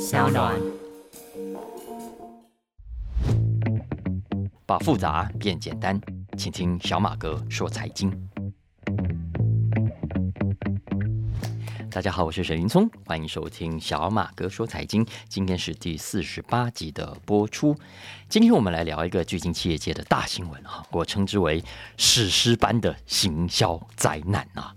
小暖。把复杂变简单，请听小马哥说财经。大家好，我是沈云聪，欢迎收听小马哥说财经。今天是第四十八集的播出。今天我们来聊一个最近企业界的大新闻啊，我称之为史诗般的行销灾难啊。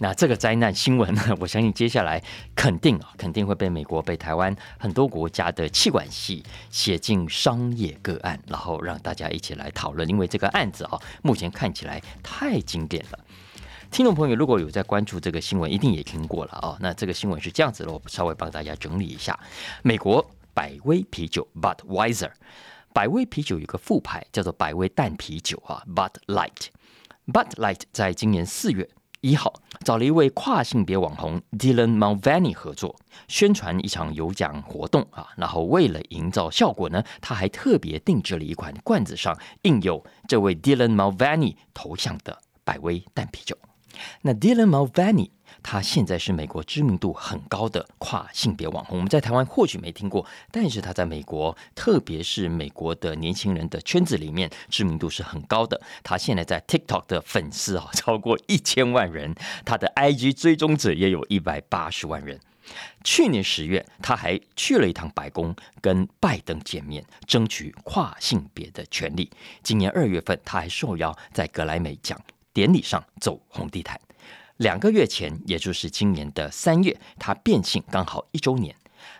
那这个灾难新闻呢，我相信接下来肯定啊，肯定会被美国、被台湾很多国家的气管系写进商业个案，然后让大家一起来讨论。因为这个案子啊，目前看起来太经典了。听众朋友，如果有在关注这个新闻，一定也听过了啊。那这个新闻是这样子的，我稍微帮大家整理一下：美国百威啤酒 （Budweiser），百威啤酒有个副牌叫做百威淡啤酒啊 （Bud Light）。Bud Light 在今年四月一号找了一位跨性别网红 Dylan Mulvaney 合作，宣传一场有奖活动啊。然后为了营造效果呢，他还特别定制了一款罐子上印有这位 Dylan Mulvaney 头像的百威淡啤酒。那 Dylan Mulvaney，他现在是美国知名度很高的跨性别网红。我们在台湾或许没听过，但是他在美国，特别是美国的年轻人的圈子里面，知名度是很高的。他现在在 TikTok 的粉丝啊超过一千万人，他的 IG 追踪者也有一百八十万人。去年十月，他还去了一趟白宫，跟拜登见面，争取跨性别的权利。今年二月份，他还受邀在格莱美奖。典礼上走红地毯，两个月前，也就是今年的三月，他变性刚好一周年。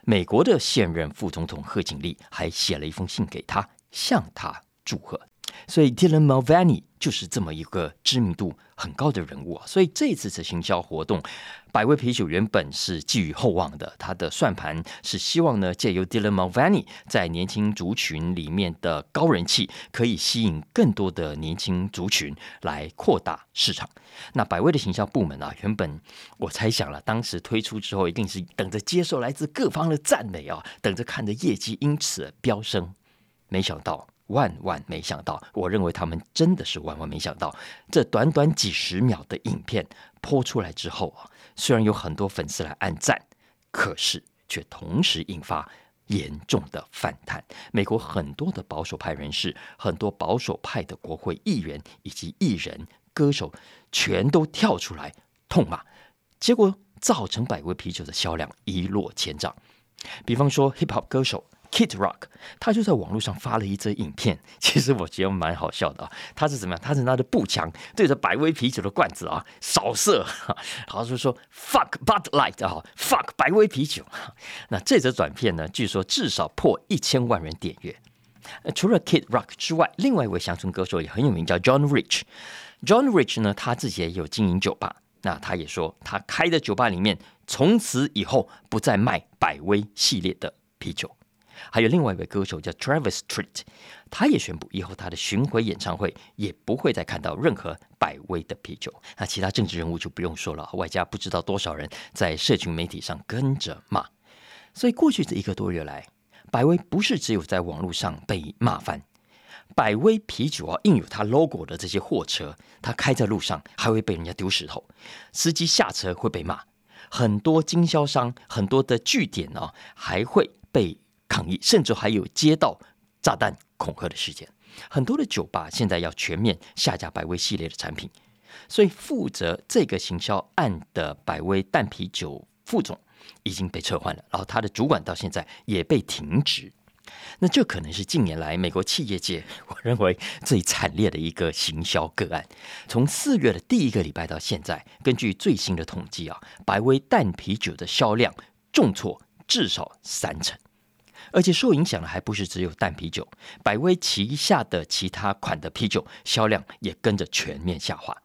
美国的现任副总统贺锦丽还写了一封信给他，向他祝贺。所以，Dylan Mulvaney 就是这么一个知名度很高的人物啊。所以这次的行销活动，百威啤酒原本是寄予厚望的。他的算盘是希望呢，借由 Dylan Mulvaney 在年轻族群里面的高人气，可以吸引更多的年轻族群来扩大市场。那百威的行销部门啊，原本我猜想了，当时推出之后，一定是等着接受来自各方的赞美啊，等着看着业绩因此飙升。没想到。万万没想到，我认为他们真的是万万没想到，这短短几十秒的影片播出来之后啊，虽然有很多粉丝来按赞，可是却同时引发严重的反弹。美国很多的保守派人士、很多保守派的国会议员以及艺人、歌手，全都跳出来痛骂，结果造成百威啤酒的销量一落千丈。比方说，hip hop 歌手。Kid Rock，他就在网络上发了一则影片，其实我觉得蛮好笑的啊。他是怎么样？他是拿着步枪对着百威啤酒的罐子啊扫射，好像就说 “fuck Bud Light” 啊，“fuck 百威啤酒”。那这则短片呢，据说至少破一千万人点阅。除了 Kid Rock 之外，另外一位乡村歌手也很有名，叫 John Rich。John Rich 呢，他自己也有经营酒吧，那他也说他开的酒吧里面从此以后不再卖百威系列的啤酒。还有另外一位歌手叫 Travis Tritt，他也宣布以后他的巡回演唱会也不会再看到任何百威的啤酒。那其他政治人物就不用说了，外加不知道多少人在社群媒体上跟着骂。所以过去这一个多月来，百威不是只有在网络上被骂翻，百威啤酒啊印有它 logo 的这些货车，它开在路上还会被人家丢石头，司机下车会被骂，很多经销商很多的据点啊还会被。抗议，甚至还有接到炸弹恐吓的事件。很多的酒吧现在要全面下架百威系列的产品，所以负责这个行销案的百威淡啤酒副总已经被撤换了，然后他的主管到现在也被停职。那这可能是近年来美国企业界我认为最惨烈的一个行销个案。从四月的第一个礼拜到现在，根据最新的统计啊，百威淡啤酒的销量重挫至少三成。而且受影响的还不是只有淡啤酒，百威旗下的其他款的啤酒销量也跟着全面下滑。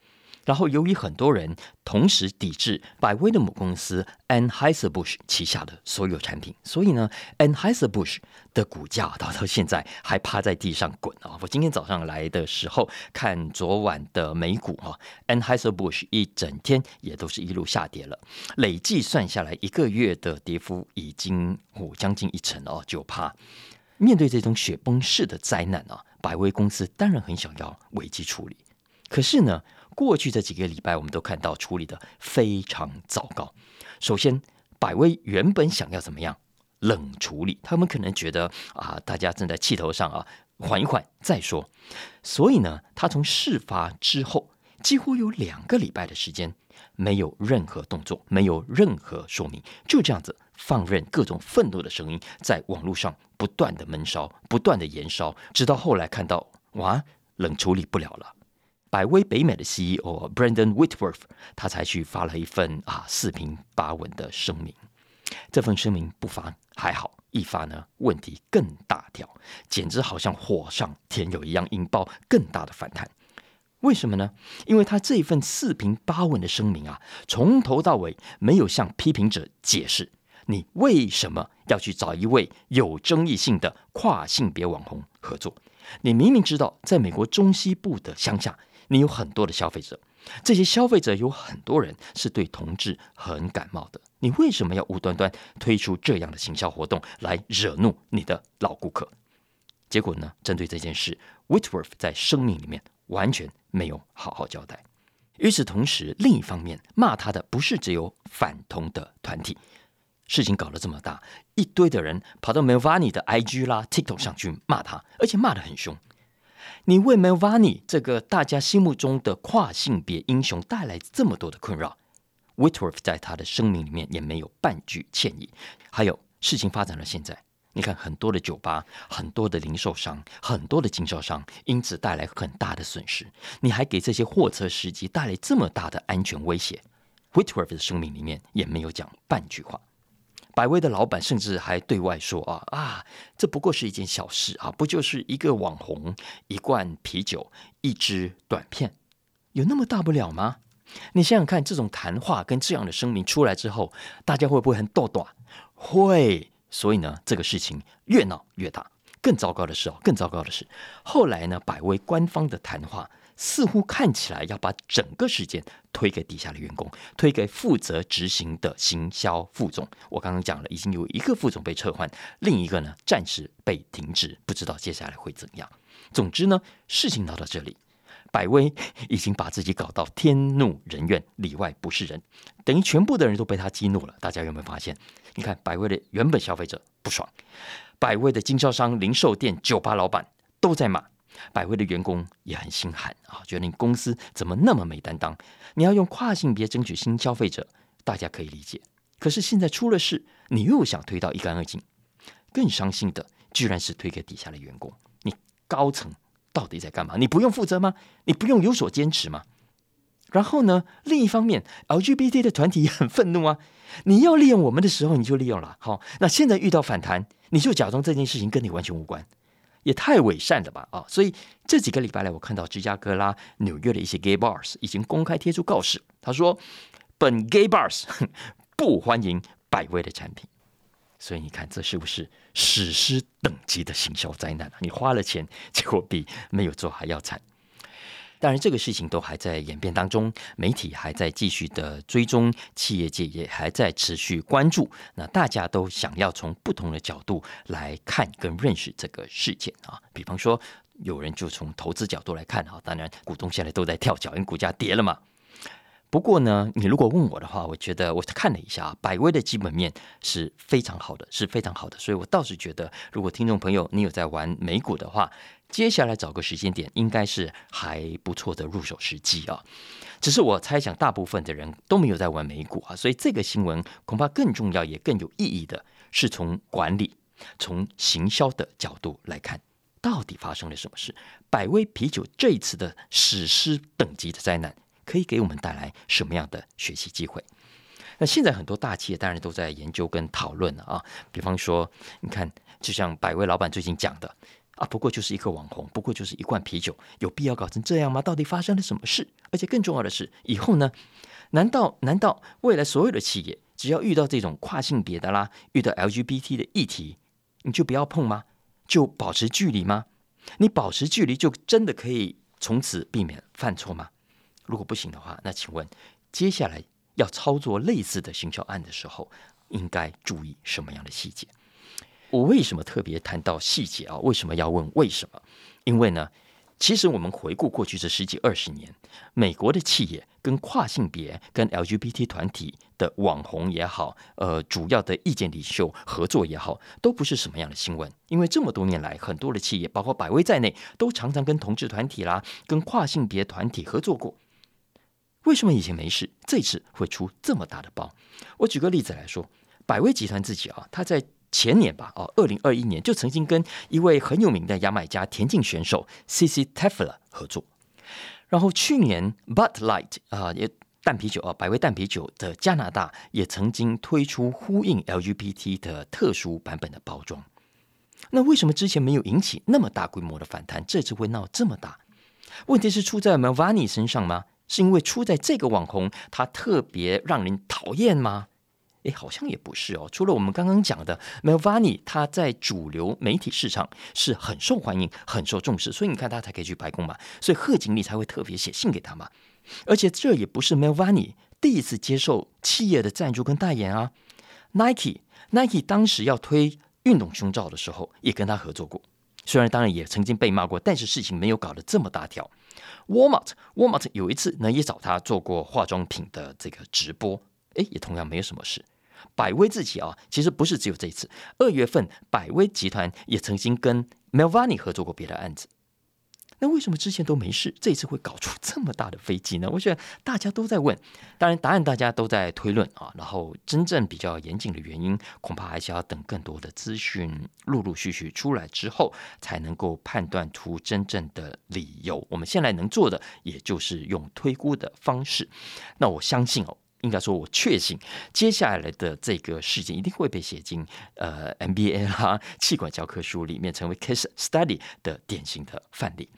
然后，由于很多人同时抵制百威的母公司 Anheuser-Busch 旗下的所有产品，所以呢，Anheuser-Busch 的股价到到现在还趴在地上滚啊！我今天早上来的时候看昨晚的美股啊，Anheuser-Busch 一整天也都是一路下跌了，累计算下来一个月的跌幅已经哦将近一成哦，就怕面对这种雪崩式的灾难啊，百威公司当然很想要危机处理，可是呢？过去这几个礼拜，我们都看到处理的非常糟糕。首先，百威原本想要怎么样冷处理，他们可能觉得啊，大家正在气头上啊，缓一缓再说。所以呢，他从事发之后几乎有两个礼拜的时间，没有任何动作，没有任何说明，就这样子放任各种愤怒的声音在网络上不断的闷烧，不断的燃烧，直到后来看到哇，冷处理不了了。百威北美的 CEO Brandon Whitworth，他才去发了一份啊四平八稳的声明。这份声明不发还好，一发呢问题更大条，简直好像火上添油一样，引爆更大的反弹。为什么呢？因为他这份四平八稳的声明啊，从头到尾没有向批评者解释你为什么要去找一位有争议性的跨性别网红合作。你明明知道，在美国中西部的乡下。你有很多的消费者，这些消费者有很多人是对同志很感冒的。你为什么要无端端推出这样的行销活动来惹怒你的老顾客？结果呢？针对这件事，Whitworth 在声明里面完全没有好好交代。与此同时，另一方面骂他的不是只有反同的团体。事情搞得这么大，一堆的人跑到 Melvani 的 IG 啦、TikTok 上去骂他，而且骂得很凶。你为 Melvani 这个大家心目中的跨性别英雄带来这么多的困扰，Whitworth 在他的声明里面也没有半句歉意。还有事情发展到现在，你看很多的酒吧、很多的零售商、很多的经销商因此带来很大的损失，你还给这些货车司机带来这么大的安全威胁，Whitworth 的声明里面也没有讲半句话。百威的老板甚至还对外说：“啊啊，这不过是一件小事啊，不就是一个网红、一罐啤酒、一支短片，有那么大不了吗？”你想想看，这种谈话跟这样的声明出来之后，大家会不会很逗短？会。所以呢，这个事情越闹越大。更糟糕的是哦，更糟糕的是，后来呢，百威官方的谈话。似乎看起来要把整个事件推给底下的员工，推给负责执行的行销副总。我刚刚讲了，已经有一个副总被撤换，另一个呢暂时被停职，不知道接下来会怎样。总之呢，事情闹到这里，百威已经把自己搞到天怒人怨，里外不是人，等于全部的人都被他激怒了。大家有没有发现？你看，百威的原本消费者不爽，百威的经销商、零售店、酒吧老板都在骂。百威的员工也很心寒啊，觉得你公司怎么那么没担当？你要用跨性别争取新消费者，大家可以理解。可是现在出了事，你又想推到一干二净，更伤心的居然是推给底下的员工。你高层到底在干嘛？你不用负责吗？你不用有所坚持吗？然后呢？另一方面，LGBT 的团体也很愤怒啊！你要利用我们的时候，你就利用了。好，那现在遇到反弹，你就假装这件事情跟你完全无关。也太伪善了吧啊！所以这几个礼拜来，我看到芝加哥啦、纽约的一些 gay bars 已经公开贴出告示，他说本 gay bars 不欢迎百威的产品。所以你看，这是不是史诗等级的行销灾难啊？你花了钱，结果比没有做还要惨。当然，这个事情都还在演变当中，媒体还在继续的追踪，企业界也还在持续关注。那大家都想要从不同的角度来看跟认识这个事件啊。比方说，有人就从投资角度来看啊，当然股东现在都在跳脚，因为股价跌了嘛。不过呢，你如果问我的话，我觉得我看了一下，百威的基本面是非常好的，是非常好的。所以我倒是觉得，如果听众朋友你有在玩美股的话，接下来找个时间点，应该是还不错的入手时机啊。只是我猜想，大部分的人都没有在玩美股啊，所以这个新闻恐怕更重要也更有意义的是从管理、从行销的角度来看，到底发生了什么事？百威啤酒这一次的史诗等级的灾难，可以给我们带来什么样的学习机会？那现在很多大企业当然都在研究跟讨论了啊，比方说，你看，就像百威老板最近讲的。啊，不过就是一个网红，不过就是一罐啤酒，有必要搞成这样吗？到底发生了什么事？而且更重要的是，以后呢？难道难道未来所有的企业只要遇到这种跨性别的啦，遇到 LGBT 的议题，你就不要碰吗？就保持距离吗？你保持距离就真的可以从此避免犯错吗？如果不行的话，那请问接下来要操作类似的行销案的时候，应该注意什么样的细节？我为什么特别谈到细节啊？为什么要问为什么？因为呢，其实我们回顾过去这十几二十年，美国的企业跟跨性别、跟 LGBT 团体的网红也好，呃，主要的意见领袖合作也好，都不是什么样的新闻。因为这么多年来，很多的企业，包括百威在内，都常常跟同志团体啦、跟跨性别团体合作过。为什么以前没事，这次会出这么大的包？我举个例子来说，百威集团自己啊，他在。前年吧，哦，二零二一年就曾经跟一位很有名的牙买加田径选手 C C t e f l a 合作。然后去年 Bud Light 啊，也淡啤酒啊，百威淡啤酒的加拿大也曾经推出呼应 LGBT 的特殊版本的包装。那为什么之前没有引起那么大规模的反弹，这次会闹这么大？问题是出在 Melvani 身上吗？是因为出在这个网红他特别让人讨厌吗？哎，好像也不是哦。除了我们刚刚讲的 Melvani，他在主流媒体市场是很受欢迎、很受重视，所以你看他才可以去白宫嘛。所以贺锦丽才会特别写信给他嘛。而且这也不是 Melvani 第一次接受企业的赞助跟代言啊。Nike，Nike 当时要推运动胸罩的时候，也跟他合作过。虽然当然也曾经被骂过，但是事情没有搞得这么大条。Walmart，Walmart 有一次呢，也找他做过化妆品的这个直播，哎，也同样没有什么事。百威自己啊，其实不是只有这一次。二月份，百威集团也曾经跟 Melvani 合作过别的案子。那为什么之前都没事，这次会搞出 这么大的飞机呢？我觉得大家都在问，当然答案大家都在推论啊。然后真正比较严谨的原因，恐怕还是要等更多的资讯陆陆续续出来之后，才能够判断出真正的理由。我们现在能做的，也就是用推估的方式。那我相信哦。应该说，我确信接下来的这个事件一定会被写进呃 MBA 啦气管教科书里面，成为 case study 的典型的范例。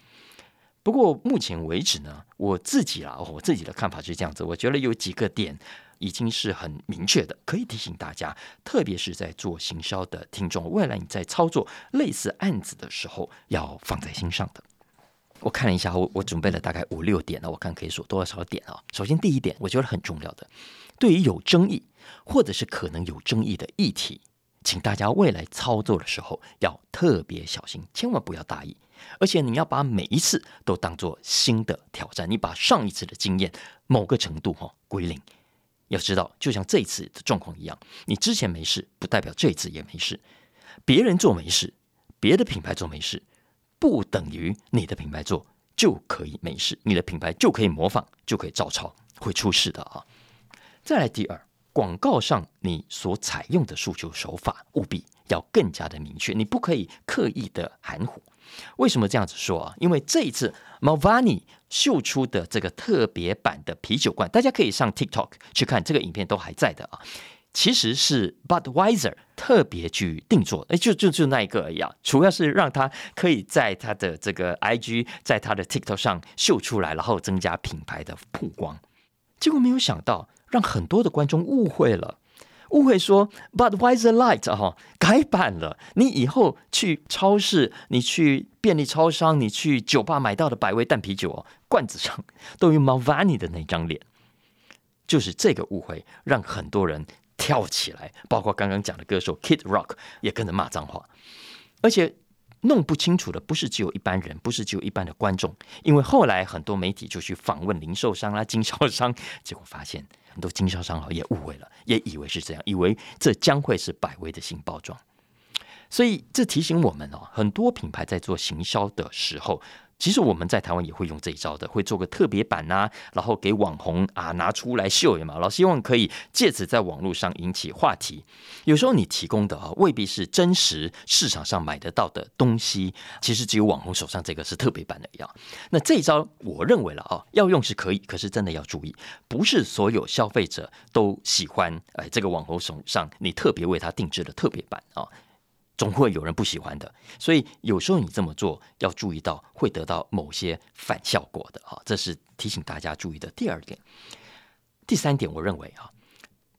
不过目前为止呢，我自己啦，我自己的看法是这样子，我觉得有几个点已经是很明确的，可以提醒大家，特别是在做行销的听众，未来你在操作类似案子的时候，要放在心上的。我看了一下，我我准备了大概五六点了，我看可以说多少点啊？首先，第一点，我觉得很重要的，对于有争议或者是可能有争议的议题，请大家未来操作的时候要特别小心，千万不要大意，而且你要把每一次都当做新的挑战，你把上一次的经验某个程度哈归零。要知道，就像这一次的状况一样，你之前没事，不代表这一次也没事。别人做没事，别的品牌做没事。不等于你的品牌做就可以没事，你的品牌就可以模仿，就可以照抄，会出事的啊！再来第二，广告上你所采用的诉求手法务必要更加的明确，你不可以刻意的含糊。为什么这样子说啊？因为这一次 Malvani 秀出的这个特别版的啤酒罐，大家可以上 TikTok 去看，这个影片都还在的啊。其实是 Budweiser 特别去定做，哎，就就就那一个而已啊，主要是让他可以在他的这个 IG，在他的 TikTok 上秀出来，然后增加品牌的曝光。结果没有想到，让很多的观众误会了，误会说 Budweiser Light 哈改版了，你以后去超市、你去便利超商、你去酒吧买到的百威淡啤酒哦，罐子上都有 Malvani 的那张脸，就是这个误会让很多人。跳起来，包括刚刚讲的歌手 Kid Rock 也跟着骂脏话，而且弄不清楚的不是只有一般人，不是只有一般的观众，因为后来很多媒体就去访问零售商啦、经销商，结果发现很多经销商也误会了，也以为是这样，以为这将会是百威的新包装，所以这提醒我们哦，很多品牌在做行销的时候。其实我们在台湾也会用这一招的，会做个特别版呐，然后给网红啊拿出来秀嘛，老希望可以借此在网络上引起话题。有时候你提供的啊未必是真实市场上买得到的东西，其实只有网红手上这个是特别版的样。那这一招我认为了啊，要用是可以，可是真的要注意，不是所有消费者都喜欢哎这个网红手上你特别为他定制的特别版啊。总会有人不喜欢的，所以有时候你这么做要注意到会得到某些反效果的啊，这是提醒大家注意的第二点。第三点，我认为啊，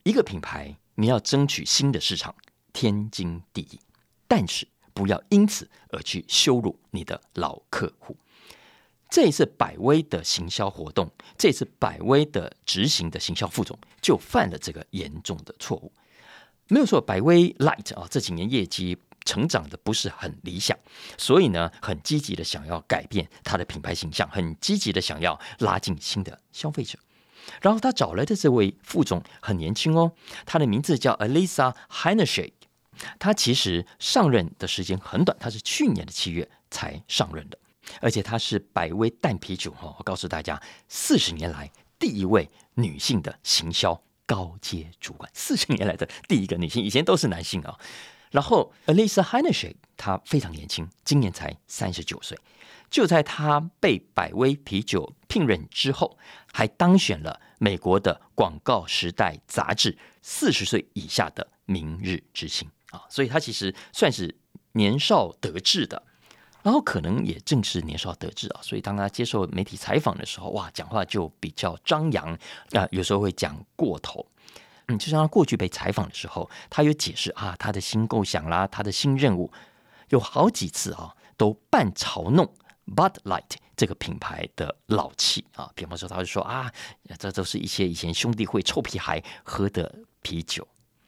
一个品牌你要争取新的市场，天经地义，但是不要因此而去羞辱你的老客户。这一次百威的行销活动，这次百威的执行的行销副总就犯了这个严重的错误。没有错，百威 Light 啊，这几年业绩成长的不是很理想，所以呢，很积极的想要改变他的品牌形象，很积极的想要拉近新的消费者。然后他找来的这位副总很年轻哦，他的名字叫 Alisa Heinrich。他其实上任的时间很短，他是去年的七月才上任的，而且他是百威淡啤酒哈，我告诉大家，四十年来第一位女性的行销高阶主管，四十年来的第一个女性，以前都是男性啊。然后 Alisa Heinrich，她非常年轻，今年才三十九岁。就在他被百威啤酒聘任之后，还当选了美国的《广告时代》杂志四十岁以下的明日之星啊，所以他其实算是年少得志的，然后可能也正是年少得志啊，所以当他接受媒体采访的时候，哇，讲话就比较张扬啊，有时候会讲过头。嗯，就像他过去被采访的时候，他有解释啊，他的新构想啦，他的新任务，有好几次啊，都半嘲弄。Bud Light 这个品牌的老气啊，比方说，他就说啊，这都是一些以前兄弟会臭皮孩喝的啤酒，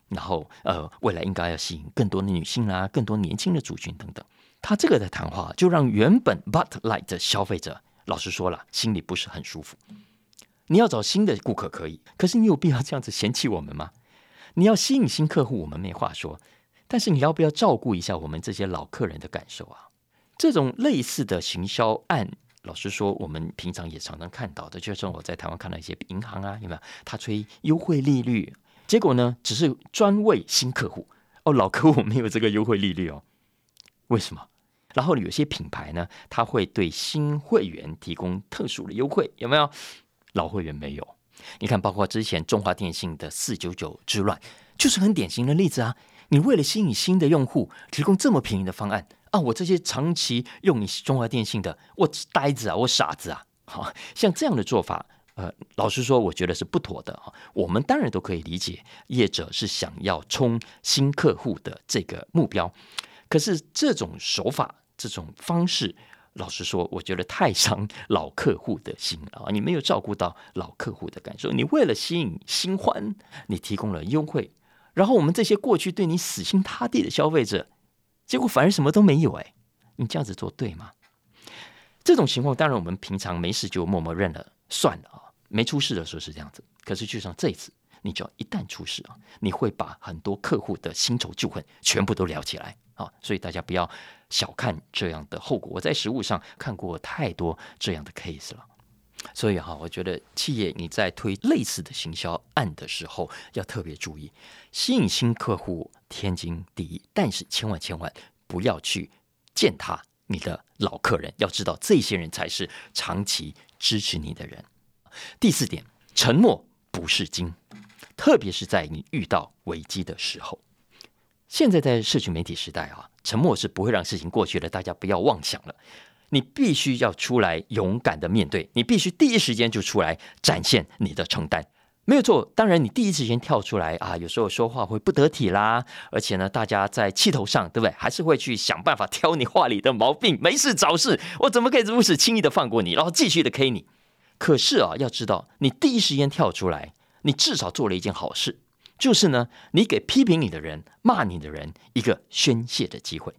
然后呃，未来应该要吸引更多的女性啦，更多年轻的族群等等。他这个的谈话就让原本 But Light 的消费者，老实说了，心里不是很舒服。你要找新的顾客可以，可是你有必要这样子嫌弃我们吗？你要吸引新客户，我们没话说，但是你要不要照顾一下我们这些老客人的感受啊？这种类似的行销案，老实说，我们平常也常常看到的，就是我在台湾看到一些银行啊，有没有？他吹优惠利率，结果呢，只是专为新客户哦，老客户没有这个优惠利率哦，为什么？然后有些品牌呢，它会对新会员提供特殊的优惠，有没有？老会员没有。你看，包括之前中华电信的四九九之乱，就是很典型的例子啊。你为了吸引新的用户，提供这么便宜的方案。啊！我这些长期用你中华电信的，我呆子啊，我傻子啊！好像这样的做法，呃，老实说，我觉得是不妥的啊。我们当然都可以理解，业者是想要冲新客户的这个目标，可是这种手法、这种方式，老实说，我觉得太伤老客户的心了啊！你没有照顾到老客户的感受，你为了吸引新欢，你提供了优惠，然后我们这些过去对你死心塌地的消费者。结果反而什么都没有哎，你这样子做对吗？这种情况当然我们平常没事就默默认了算了啊，没出事的时候是这样子。可是就像这一次，你只要一旦出事啊，你会把很多客户的新仇旧恨全部都聊起来啊。所以大家不要小看这样的后果。我在实物上看过太多这样的 case 了。所以哈，我觉得企业你在推类似的行销案的时候，要特别注意吸引新客户，天经地义。但是千万千万不要去践踏你的老客人，要知道这些人才是长期支持你的人。第四点，沉默不是金，特别是在你遇到危机的时候。现在在社群媒体时代啊，沉默是不会让事情过去的，大家不要妄想了。你必须要出来勇敢的面对，你必须第一时间就出来展现你的承担，没有错。当然，你第一时间跳出来啊，有时候说话会不得体啦，而且呢，大家在气头上，对不对？还是会去想办法挑你话里的毛病，没事找事。我怎么可以如此轻易的放过你，然后继续的 K 你？可是啊，要知道，你第一时间跳出来，你至少做了一件好事，就是呢，你给批评你的人、骂你的人一个宣泄的机会。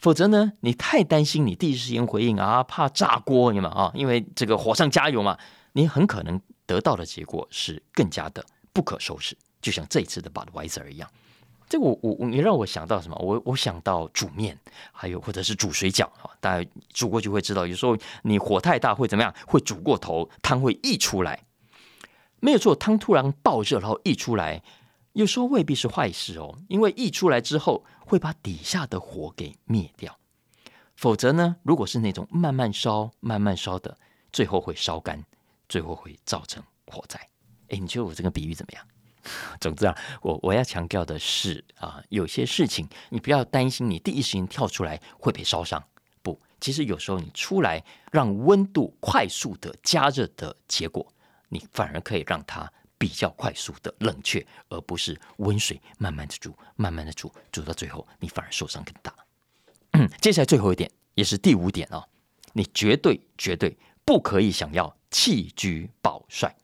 否则呢？你太担心你第一时间回应啊，怕炸锅，你们啊，因为这个火上加油嘛，你很可能得到的结果是更加的不可收拾。就像这一次的 Budweiser 一样，这我我你让我想到什么？我我想到煮面，还有或者是煮水饺啊，大家煮过就会知道，有时候你火太大会怎么样？会煮过头，汤会溢出来。没有错，汤突然爆热，然后溢出来。有时候未必是坏事哦，因为溢出来之后会把底下的火给灭掉。否则呢，如果是那种慢慢烧、慢慢烧的，最后会烧干，最后会造成火灾。哎，你觉得我这个比喻怎么样？总之啊，我我要强调的是啊，有些事情你不要担心，你第一时间跳出来会被烧伤。不，其实有时候你出来让温度快速的加热的结果，你反而可以让它。比较快速的冷却，而不是温水慢慢的煮，慢慢的煮，煮到最后你反而受伤更大。接下来最后一点，也是第五点啊，你绝对绝对不可以想要弃车保帅。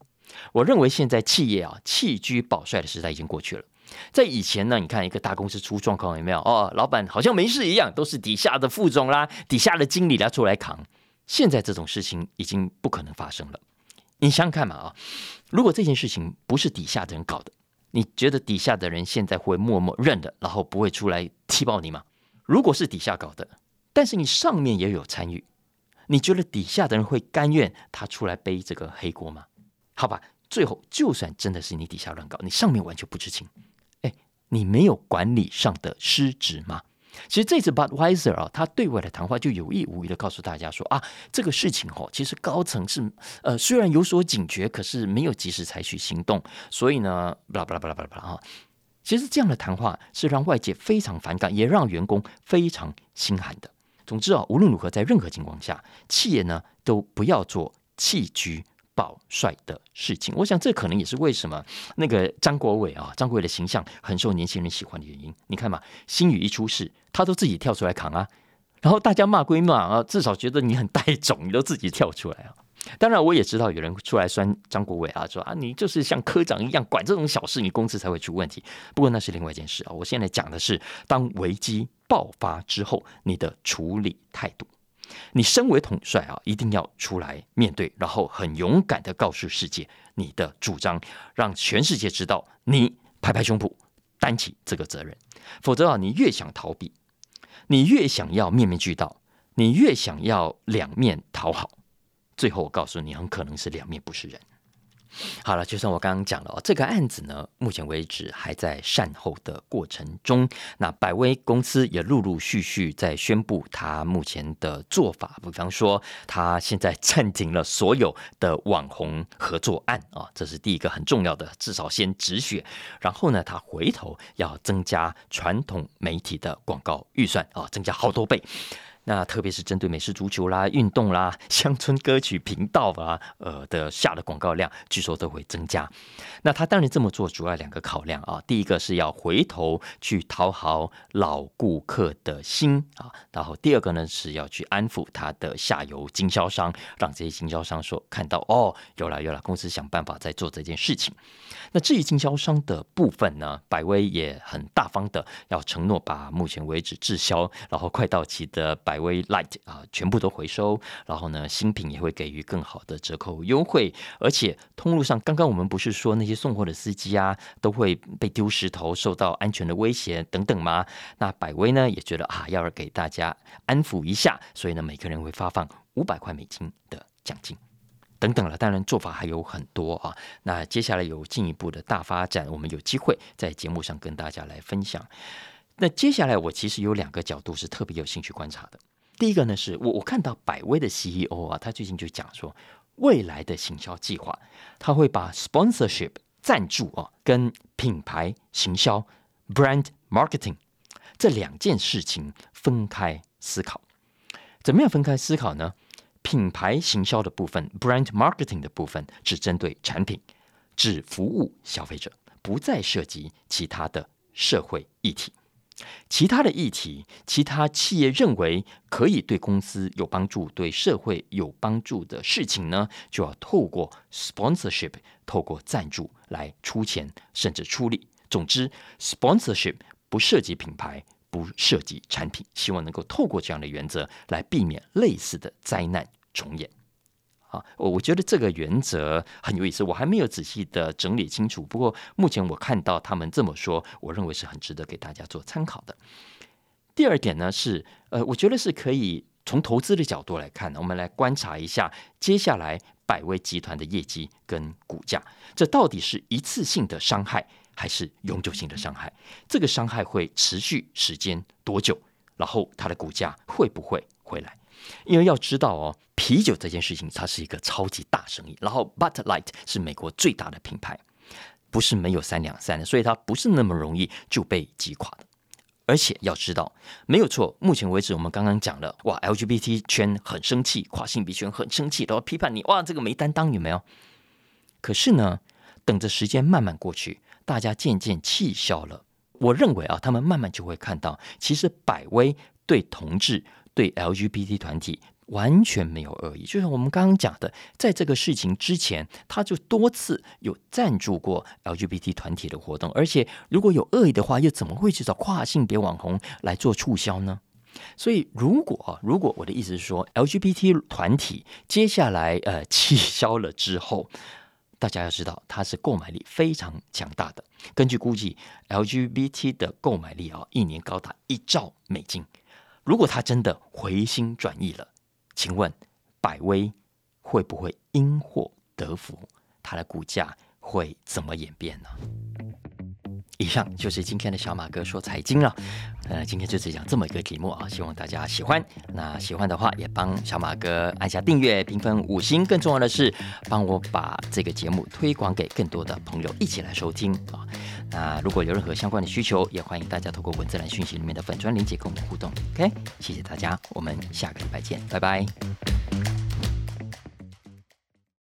我认为现在企业啊弃车保帅的时代已经过去了。在以前呢，你看一个大公司出状况有没有？哦，老板好像没事一样，都是底下的副总啦、底下的经理来出来扛。现在这种事情已经不可能发生了。你想想看嘛啊，如果这件事情不是底下的人搞的，你觉得底下的人现在会默默认了，然后不会出来踢爆你吗？如果是底下搞的，但是你上面也有参与，你觉得底下的人会甘愿他出来背这个黑锅吗？好吧，最后就算真的是你底下乱搞，你上面完全不知情，哎，你没有管理上的失职吗？其实这次 Budweiser 啊，他对外的谈话就有意无意的告诉大家说啊，这个事情哦，其实高层是呃虽然有所警觉，可是没有及时采取行动，所以呢，巴拉巴拉巴拉巴拉巴拉啊，其实这样的谈话是让外界非常反感，也让员工非常心寒的。总之啊，无论如何，在任何情况下，企业呢都不要做弃居。保帅的事情，我想这可能也是为什么那个张国伟啊，张国伟的形象很受年轻人喜欢的原因。你看嘛，新宇一出事，他都自己跳出来扛啊，然后大家骂归骂啊，至少觉得你很带种，你都自己跳出来啊。当然，我也知道有人出来酸张国伟啊，说啊，你就是像科长一样管这种小事，你公司才会出问题。不过那是另外一件事啊。我现在讲的是，当危机爆发之后，你的处理态度。你身为统帅啊，一定要出来面对，然后很勇敢的告诉世界你的主张，让全世界知道你拍拍胸脯担起这个责任。否则啊，你越想逃避，你越想要面面俱到，你越想要两面讨好，最后我告诉你，很可能是两面不是人。好了，就像我刚刚讲了哦，这个案子呢，目前为止还在善后的过程中。那百威公司也陆陆续续在宣布他目前的做法，比方说他现在暂停了所有的网红合作案啊，这是第一个很重要的，至少先止血。然后呢，他回头要增加传统媒体的广告预算啊，增加好多倍。那特别是针对美式足球啦、运动啦、乡村歌曲频道啊，呃的下的广告量，据说都会增加。那他当然这么做，主要两个考量啊，第一个是要回头去讨好老顾客的心啊，然后第二个呢是要去安抚他的下游经销商，让这些经销商说看到哦，有了有了，公司想办法在做这件事情。那至于经销商的部分呢，百威也很大方的要承诺把目前为止滞销然后快到期的百百威 Light 啊全部都回收，然后呢新品也会给予更好的折扣优惠，而且通路上刚刚我们不是说那些送货的司机啊都会被丢石头，受到安全的威胁等等吗？那百威呢也觉得啊要给大家安抚一下，所以呢每个人会发放五百块美金的奖金。等等了，当然做法还有很多啊。那接下来有进一步的大发展，我们有机会在节目上跟大家来分享。那接下来我其实有两个角度是特别有兴趣观察的。第一个呢，是我我看到百威的 CEO 啊，他最近就讲说，未来的行销计划，他会把 sponsorship 赞助啊，跟品牌行销 brand marketing 这两件事情分开思考。怎么样分开思考呢？品牌行销的部分，brand marketing 的部分，只针对产品，只服务消费者，不再涉及其他的社会议题。其他的议题，其他企业认为可以对公司有帮助、对社会有帮助的事情呢，就要透过 sponsorship，透过赞助来出钱，甚至出力。总之，sponsorship 不涉及品牌。不涉及产品，希望能够透过这样的原则来避免类似的灾难重演。啊，我我觉得这个原则很有意思，我还没有仔细的整理清楚。不过目前我看到他们这么说，我认为是很值得给大家做参考的。第二点呢是，呃，我觉得是可以从投资的角度来看，我们来观察一下接下来百威集团的业绩跟股价，这到底是一次性的伤害。还是永久性的伤害，这个伤害会持续时间多久？然后它的股价会不会回来？因为要知道哦，啤酒这件事情它是一个超级大生意，然后 Bud Light 是美国最大的品牌，不是没有三两三的，所以它不是那么容易就被击垮的。而且要知道，没有错，目前为止我们刚刚讲了，哇，LGBT 圈很生气，跨性别圈很生气，都要批判你，哇，这个没担当有没有？可是呢，等着时间慢慢过去。大家渐渐气消了，我认为啊，他们慢慢就会看到，其实百威对同志、对 LGBT 团体完全没有恶意。就像我们刚刚讲的，在这个事情之前，他就多次有赞助过 LGBT 团体的活动，而且如果有恶意的话，又怎么会去找跨性别网红来做促销呢？所以，如果如果我的意思是说，LGBT 团体接下来呃 气消了之后，大家要知道它是购买力非常强大的。根据估计，LGBT 的购买力啊，一年高达一兆美金。如果他真的回心转意了，请问百威会不会因祸得福？它的股价会怎么演变呢？以上就是今天的小马哥说财经了。呃，今天就只讲这么一个题目啊，希望大家喜欢。那喜欢的话，也帮小马哥按下订阅、评分五星。更重要的是，帮我把这个节目推广给更多的朋友一起来收听啊。那如果有任何相关的需求，也欢迎大家透过文字栏讯息里面的粉砖连接跟我们互动。OK，谢谢大家，我们下个礼拜见，拜拜。